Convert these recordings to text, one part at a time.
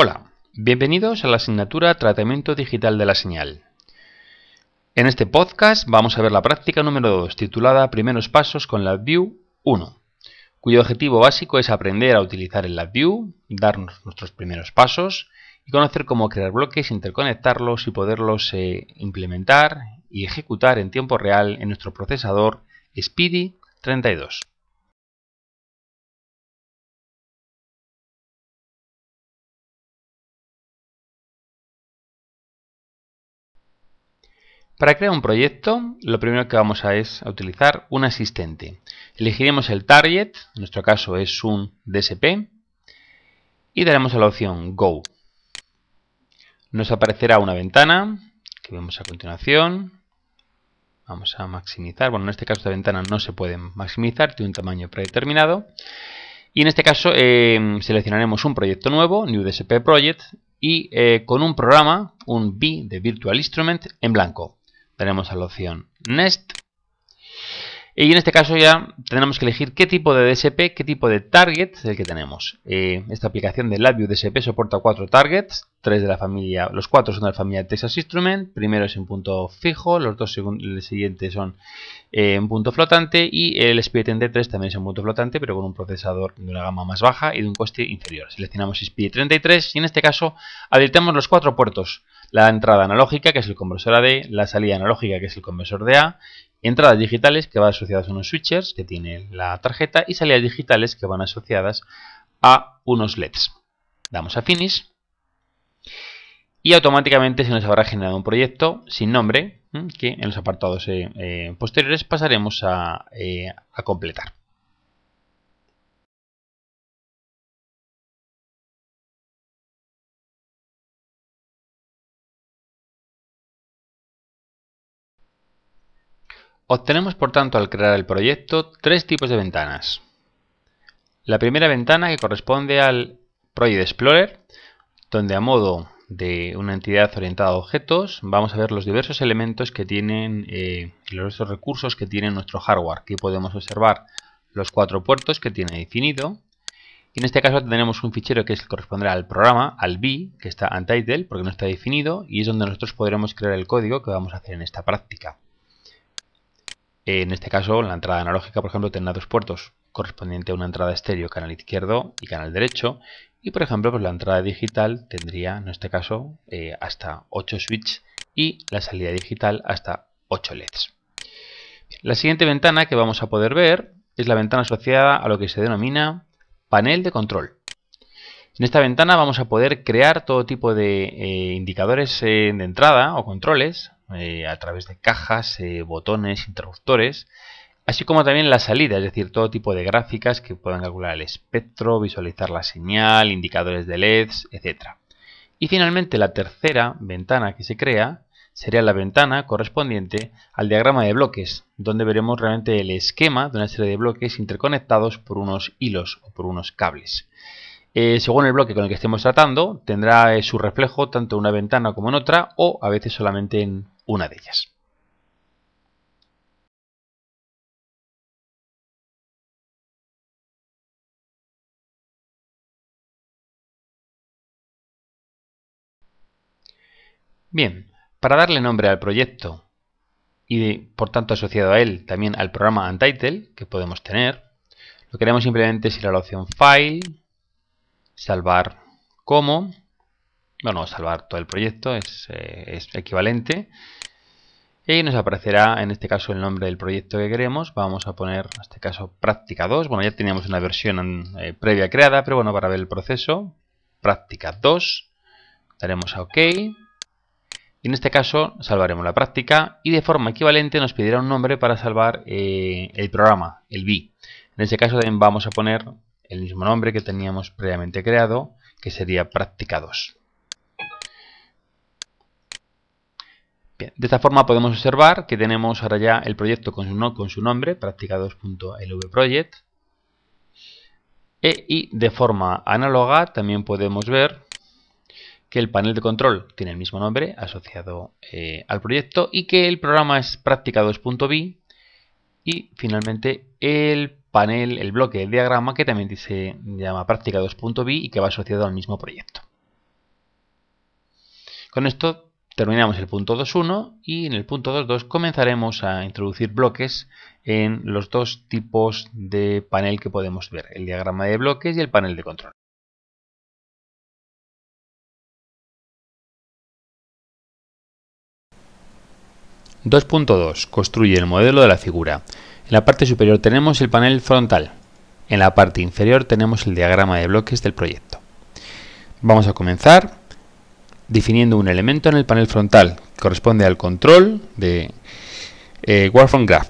Hola, bienvenidos a la asignatura Tratamiento Digital de la Señal. En este podcast vamos a ver la práctica número 2, titulada Primeros Pasos con LabVIEW 1, cuyo objetivo básico es aprender a utilizar el LabVIEW, darnos nuestros primeros pasos y conocer cómo crear bloques, interconectarlos y poderlos eh, implementar y ejecutar en tiempo real en nuestro procesador Speedy 32. Para crear un proyecto, lo primero que vamos a es a utilizar un asistente. Elegiremos el target, en nuestro caso es un DSP, y daremos a la opción Go. Nos aparecerá una ventana que vemos a continuación. Vamos a maximizar. Bueno, en este caso esta ventana no se puede maximizar, tiene un tamaño predeterminado. Y en este caso eh, seleccionaremos un proyecto nuevo, New DSP Project, y eh, con un programa, un B de Virtual Instrument en blanco tenemos a la opción Next. Y en este caso ya tendremos que elegir qué tipo de DSP, qué tipo de target es el que tenemos. Eh, esta aplicación de LabVIEW DSP soporta cuatro targets, tres de la familia, los cuatro son de la familia Texas Instrument, primero es en punto fijo, los dos siguientes son eh, en punto flotante y el SPI33 también es en punto flotante pero con un procesador de una gama más baja y de un coste inferior. Seleccionamos SPI33 y en este caso habilitamos los cuatro puertos la entrada analógica, que es el conversor AD, la salida analógica, que es el conversor de A, entradas digitales, que van asociadas a unos switchers, que tiene la tarjeta, y salidas digitales, que van asociadas a unos LEDs. Damos a Finish y automáticamente se nos habrá generado un proyecto sin nombre que en los apartados eh, eh, posteriores pasaremos a eh, completar. Obtenemos por tanto al crear el proyecto tres tipos de ventanas. La primera ventana que corresponde al Project Explorer, donde a modo de una entidad orientada a objetos vamos a ver los diversos elementos que tienen eh, los recursos que tiene nuestro hardware. Aquí podemos observar los cuatro puertos que tiene definido. Y en este caso tenemos un fichero que corresponderá al programa, al B, que está untitled porque no está definido y es donde nosotros podremos crear el código que vamos a hacer en esta práctica. En este caso, la entrada analógica, por ejemplo, tendrá dos puertos correspondiente a una entrada estéreo, canal izquierdo y canal derecho. Y, por ejemplo, pues la entrada digital tendría, en este caso, eh, hasta 8 switches y la salida digital hasta 8 LEDs. la siguiente ventana que vamos a poder ver es la ventana asociada a lo que se denomina panel de control. En esta ventana vamos a poder crear todo tipo de eh, indicadores eh, de entrada o controles eh, a través de cajas, eh, botones, interruptores, así como también la salida, es decir, todo tipo de gráficas que puedan calcular el espectro, visualizar la señal, indicadores de LEDs, etc. Y finalmente la tercera ventana que se crea sería la ventana correspondiente al diagrama de bloques, donde veremos realmente el esquema de una serie de bloques interconectados por unos hilos o por unos cables. Eh, según el bloque con el que estemos tratando, tendrá su reflejo tanto en una ventana como en otra o a veces solamente en una de ellas. Bien, para darle nombre al proyecto y por tanto asociado a él también al programa Untitled que podemos tener, lo que haremos simplemente es ir a la opción File, salvar como, bueno, salvar todo el proyecto es, eh, es equivalente y nos aparecerá en este caso el nombre del proyecto que queremos. Vamos a poner en este caso práctica 2. Bueno, ya teníamos una versión eh, previa creada, pero bueno, para ver el proceso, práctica 2. Daremos a OK. Y en este caso salvaremos la práctica y de forma equivalente nos pedirá un nombre para salvar eh, el programa, el B. En este caso también vamos a poner el mismo nombre que teníamos previamente creado, que sería práctica 2. De esta forma podemos observar que tenemos ahora ya el proyecto con su, nombre, práctica 2.lvproject. E, y de forma análoga también podemos ver que el panel de control tiene el mismo nombre asociado eh, al proyecto y que el programa es práctica 2.b y finalmente el panel, el bloque, el diagrama que también se llama práctica 2.b y que va asociado al mismo proyecto. Con esto terminamos el punto 2.1 y en el punto 2.2 comenzaremos a introducir bloques en los dos tipos de panel que podemos ver, el diagrama de bloques y el panel de control. 2.2 Construye el modelo de la figura. En la parte superior tenemos el panel frontal. En la parte inferior tenemos el diagrama de bloques del proyecto. Vamos a comenzar definiendo un elemento en el panel frontal que corresponde al control de eh, Graph.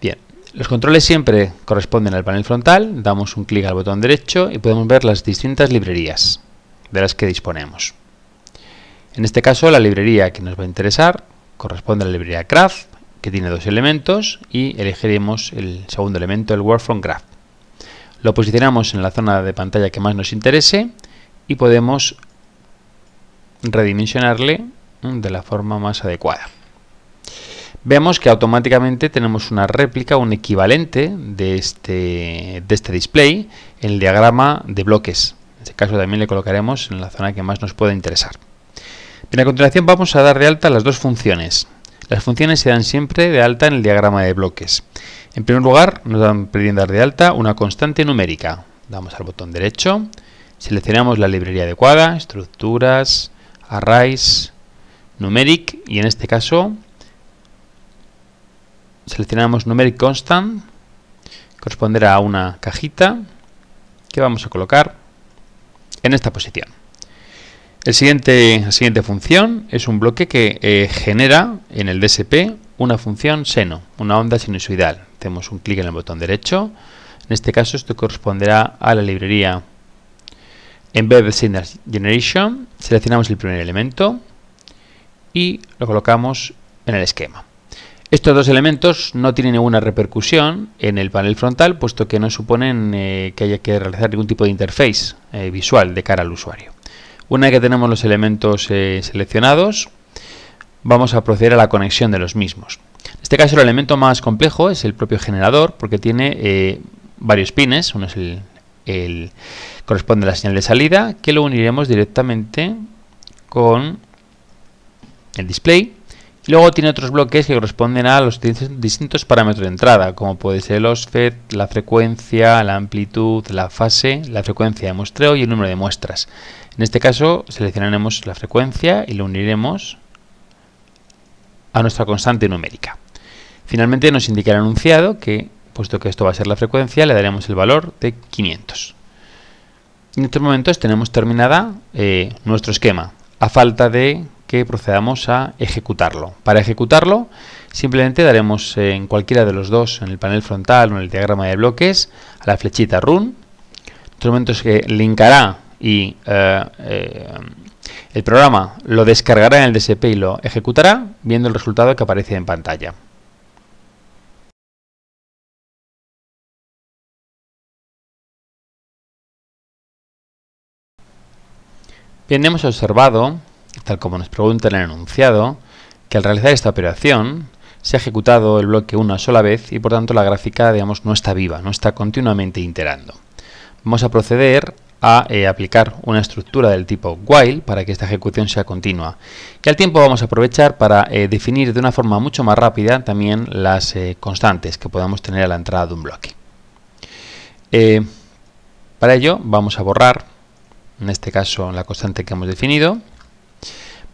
Bien, los controles siempre corresponden al panel frontal. Damos un clic al botón derecho y podemos ver las distintas librerías de las que disponemos. En este caso, la librería que nos va a interesar corresponde a la librería Graph, que tiene dos elementos, y elegiremos el segundo elemento, el Word from Graph. Lo posicionamos en la zona de pantalla que más nos interese y podemos redimensionarle de la forma más adecuada. Vemos que automáticamente tenemos una réplica, un equivalente de este, de este display el diagrama de bloques. En este caso también le colocaremos en la zona que más nos pueda interesar. Bien, a continuación vamos a dar de alta las dos funciones. Las funciones se dan siempre de alta en el diagrama de bloques. En primer lugar, nos dan pidiendo dar de alta una constante numérica. Damos al botón derecho, seleccionamos la librería adecuada, estructuras, arrays, numeric y en este caso seleccionamos numeric constant, corresponderá a una cajita que vamos a colocar en esta posición. La siguiente función es un bloque que eh, genera en el DSP una función seno, una onda sinusoidal. Hacemos un clic en el botón derecho. En este caso esto corresponderá a la librería Embedded Signal Generation. Seleccionamos el primer elemento y lo colocamos en el esquema. Estos dos elementos no tienen ninguna repercusión en el panel frontal, puesto que no suponen eh, que haya que realizar ningún tipo de interface eh, visual de cara al usuario. Una vez que tenemos los elementos eh, seleccionados, vamos a proceder a la conexión de los mismos. En este caso el elemento más complejo es el propio generador porque tiene varios pines. Uno es el, corresponde a la señal de salida que lo uniremos directamente con el display. Y luego tiene otros bloques que corresponden a los distintos parámetros de entrada, como puede ser el OSFET, la frecuencia, la amplitud, la fase, la frecuencia de muestreo y el número de muestras. En este caso seleccionaremos la frecuencia y lo uniremos a nuestra constante numérica. Finalmente nos indica el anunciado que, puesto que esto va a ser la frecuencia, le daremos el valor de 500. En estos momentos tenemos terminada eh, nuestro esquema, a falta de que procedamos a ejecutarlo. Para ejecutarlo, simplemente daremos en cualquiera de los dos, en el panel frontal o en el diagrama de bloques, a la flechita Run. En estos momentos que linkará y eh, eh, el programa lo descargará en el DSP y lo ejecutará viendo el resultado que aparece en pantalla. Bien, hemos observado, tal como nos pregunta en el enunciado, que al realizar esta operación se ha ejecutado el bloque una sola vez y por tanto la gráfica digamos, no está viva, no está continuamente iterando. Vamos a proceder a eh, aplicar una estructura del tipo while para que esta ejecución sea continua. Y al tiempo vamos a aprovechar para eh, definir de una forma mucho más rápida también las eh, constantes que podamos tener a la entrada de un bloque. para ello vamos a borrar, en este caso la constante que hemos definido,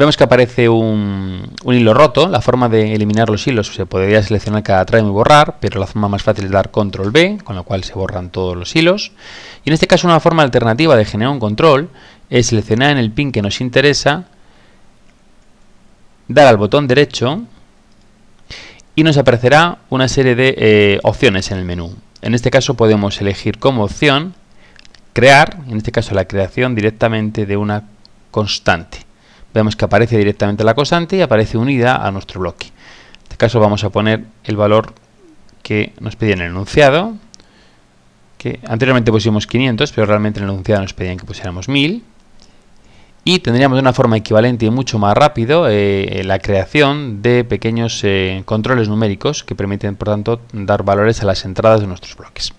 Vemos que aparece un, hilo roto. La forma de eliminar los hilos se podría seleccionar cada tramo y borrar, pero la forma más fácil es dar control B, con lo cual se borran todos los hilos. Y en este caso una forma alternativa de generar un control es seleccionar en el pin que nos interesa, dar al botón derecho y nos aparecerá una serie de eh, opciones en el menú. En este caso podemos elegir como opción crear, en este caso la creación directamente de una constante vemos que aparece directamente la constante y aparece unida a nuestro bloque. En este caso vamos a poner el valor que nos pedía en el enunciado, que anteriormente pusimos 500, pero realmente en el enunciado nos pedían que pusiéramos 1000. Y tendríamos de una forma equivalente y mucho más rápido eh, la creación de pequeños eh, controles numéricos que permiten, por tanto, dar valores a las entradas de nuestros bloques.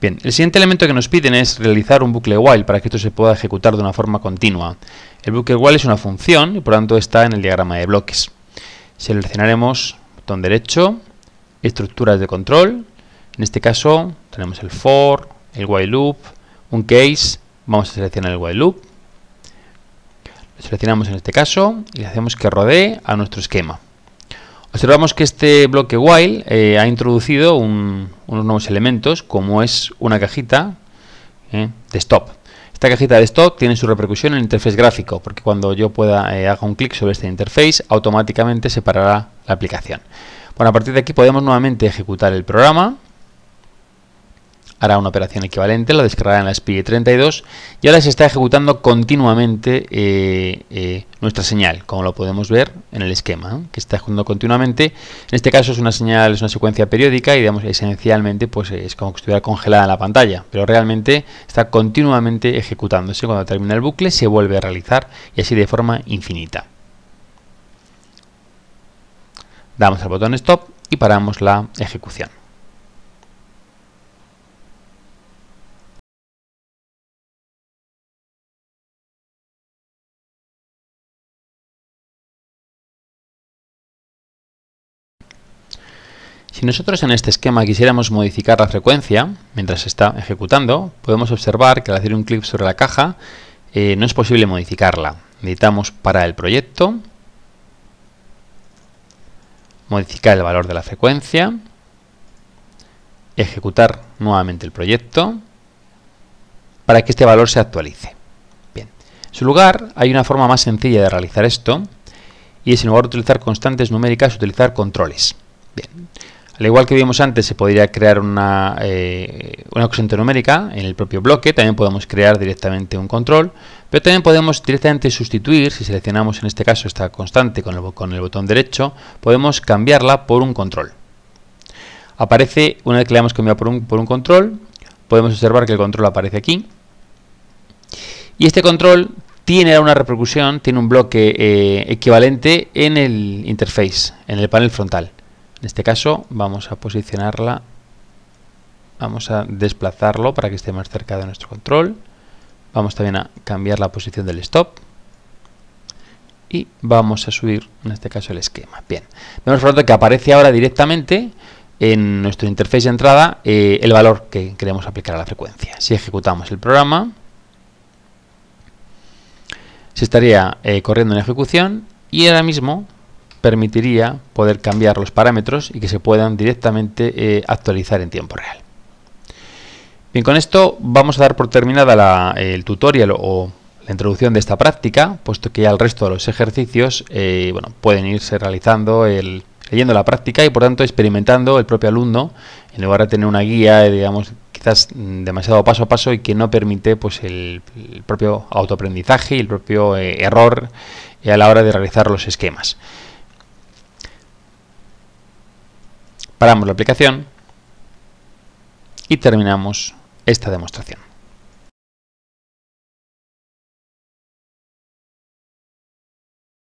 Bien, el siguiente elemento que nos piden es realizar un bucle while para que esto se pueda ejecutar de una forma continua. El bloque while es una función y por tanto está en el diagrama de bloques. Seleccionaremos botón derecho, estructuras de control. En este caso tenemos el for, el while loop, un case. Vamos a seleccionar el while loop. Lo seleccionamos en este caso y le hacemos que rodee a nuestro esquema. Observamos que este bloque while eh, ha introducido unos nuevos elementos como es una cajita eh, de stop. Esta cajita de stop tiene su repercusión en el interfaz gráfico porque cuando yo pueda eh, haga un clic sobre este interface automáticamente se parará la aplicación. Bueno, a partir de aquí podemos nuevamente ejecutar el programa hará una operación equivalente, lo descargará en la SPI 32 y ahora se está ejecutando continuamente eh, eh, nuestra señal, como lo podemos ver en el esquema, que está ejecutando continuamente. En este caso es una señal, es una secuencia periódica y digamos esencialmente pues es como que estuviera congelada en la pantalla, pero realmente está continuamente ejecutándose. Cuando termina el bucle se vuelve a realizar y así de forma infinita. Damos al botón stop y paramos la ejecución. Si nosotros en este esquema quisiéramos modificar la frecuencia mientras se está ejecutando, podemos observar que al hacer un clic sobre la caja eh, no es posible modificarla. Necesitamos para el proyecto, modificar el valor de la frecuencia, ejecutar nuevamente el proyecto para que este valor se actualice. Bien. En su lugar, hay una forma más sencilla de realizar esto y es en lugar de utilizar constantes numéricas, utilizar controles. Al igual que vimos antes, se podría crear una, eh, una numérica en el propio bloque, también podemos crear directamente un control, pero también podemos directamente sustituir, si seleccionamos en este caso esta constante con el, con el botón derecho, podemos cambiarla por un control. Aparece, una vez que le hemos cambiado por un, por un control, podemos observar que el control aparece aquí. Y este control tiene una repercusión, tiene un bloque eh, equivalente en el interface, en el panel frontal. En este caso vamos a posicionarla, vamos a desplazarlo para que esté más cerca de nuestro control. Vamos también a cambiar la posición del stop. Y vamos a subir, en este caso, el esquema. Bien, vemos por lo tanto que aparece ahora directamente en nuestro interface de entrada eh, el valor que queremos aplicar a la frecuencia. Si ejecutamos el programa, se estaría eh, corriendo en ejecución y ahora mismo permitiría poder cambiar los parámetros y que se puedan directamente eh, actualizar en tiempo real. Bien, con esto vamos a dar por terminada el tutorial o la introducción de esta práctica, puesto que ya el resto de los ejercicios eh, bueno, pueden irse realizando leyendo la práctica y por tanto experimentando el propio alumno, en lugar de tener una guía, eh, digamos, quizás demasiado paso a paso y que no permite pues el, propio autoaprendizaje y el propio error a la hora de realizar los esquemas. Paramos la aplicación y terminamos esta demostración.